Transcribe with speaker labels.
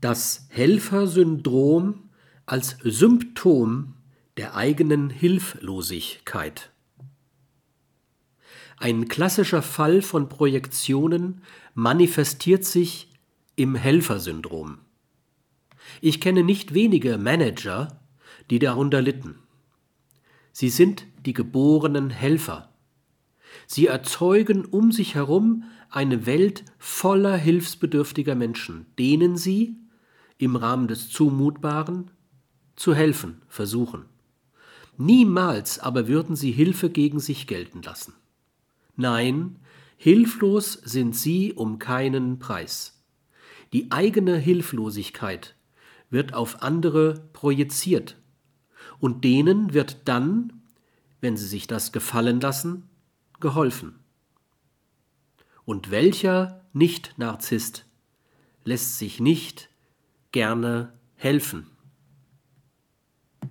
Speaker 1: Das Helfersyndrom als Symptom der eigenen Hilflosigkeit. Ein klassischer Fall von Projektionen manifestiert sich im Helfersyndrom. Ich kenne nicht wenige Manager, die darunter litten. Sie sind die geborenen Helfer. Sie erzeugen um sich herum eine Welt voller hilfsbedürftiger Menschen, denen sie, im Rahmen des Zumutbaren, zu helfen versuchen. Niemals aber würden sie Hilfe gegen sich gelten lassen. Nein, hilflos sind sie um keinen Preis. Die eigene Hilflosigkeit wird auf andere projiziert, und denen wird dann, wenn sie sich das gefallen lassen, geholfen. Und welcher Nicht-Narzisst lässt sich nicht gerne helfen?